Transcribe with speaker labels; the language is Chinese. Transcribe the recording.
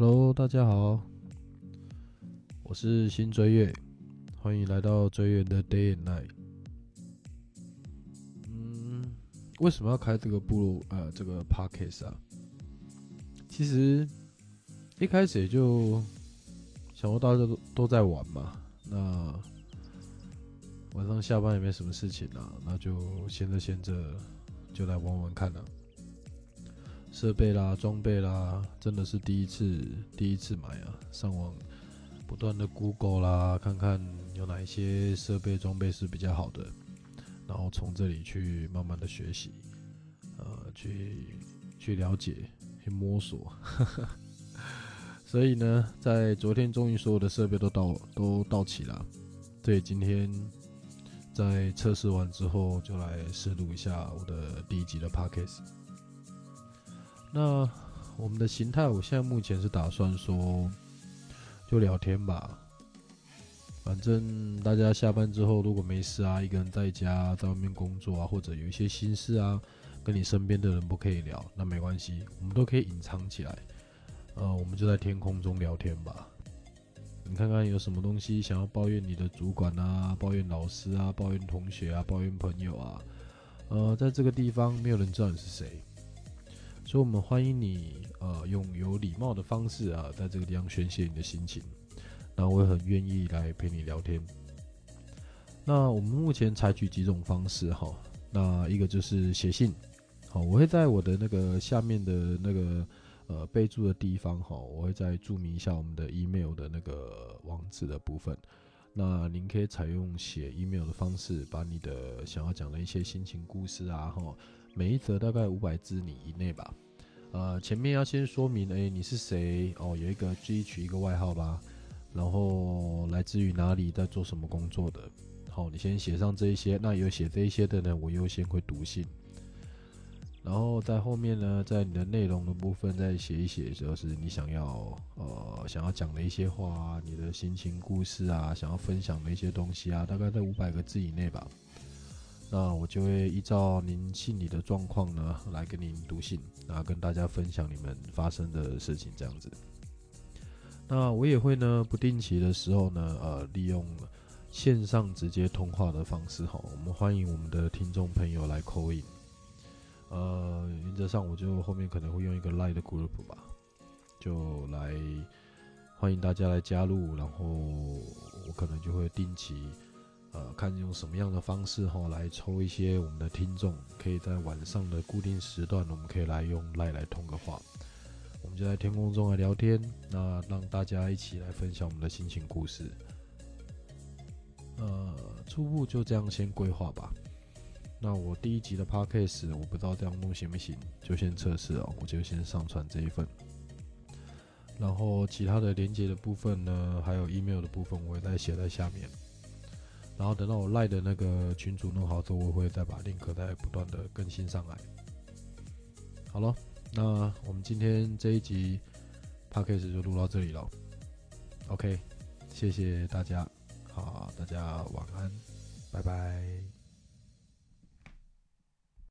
Speaker 1: Hello，大家好，我是新追月，欢迎来到追月的 Day and Night。嗯，为什么要开这个部落呃这个 Podcast 啊？其实一开始也就想说大家都都在玩嘛，那晚上下班也没什么事情啊，那就闲着闲着就来玩玩看了。设备啦、装备啦，真的是第一次第一次买啊！上网不断的 Google 啦，看看有哪一些设备装备是比较好的，然后从这里去慢慢的学习，呃，去去了解、去摸索。所以呢，在昨天终于所有的设备都到都到齐了，对，今天在测试完之后，就来试录一下我的第一集的 Podcast。那我们的形态，我现在目前是打算说，就聊天吧。反正大家下班之后，如果没事啊，一个人在家，在外面工作啊，或者有一些心事啊，跟你身边的人不可以聊，那没关系，我们都可以隐藏起来。呃，我们就在天空中聊天吧。你看看有什么东西想要抱怨你的主管啊，抱怨老师啊，抱怨同学啊，抱怨朋友啊。呃，在这个地方，没有人知道你是谁。所以，我们欢迎你，呃，用有礼貌的方式啊，在这个地方宣泄你的心情。那我也很愿意来陪你聊天。那我们目前采取几种方式哈。那一个就是写信，好，我会在我的那个下面的那个呃备注的地方哈，我会再注明一下我们的 email 的那个网址的部分。那您可以采用写 email 的方式，把你的想要讲的一些心情故事啊，哈。每一则大概五百字你以内吧，呃，前面要先说明，哎，你是谁？哦，有一个自取一个外号吧，然后来自于哪里，在做什么工作的。好，你先写上这一些。那有写这一些的呢，我优先会读信。然后在后面呢，在你的内容的部分再写一写，就是你想要呃想要讲的一些话啊，你的心情故事啊，想要分享的一些东西啊，大概在五百个字以内吧。那我就会依照您信里的状况呢，来跟您读信，然后跟大家分享你们发生的事情这样子。那我也会呢，不定期的时候呢，呃，利用线上直接通话的方式哈，我们欢迎我们的听众朋友来 call in。呃，原则上我就后面可能会用一个 Line 的 group 吧，就来欢迎大家来加入，然后我可能就会定期。呃，看用什么样的方式哈，来抽一些我们的听众，可以在晚上的固定时段，我们可以来用赖来通个话，我们就在天空中来聊天，那让大家一起来分享我们的心情故事。呃，初步就这样先规划吧。那我第一集的 podcast 我不知道这样弄行不行，就先测试哦，我就先上传这一份，然后其他的连接的部分呢，还有 email 的部分，我会再写在下面。然后等到我赖的那个群主弄好之后，我会再把 link 再不断的更新上来。好了，那我们今天这一集 podcast 就录到这里了。OK，谢谢大家，好，大家晚安，拜拜。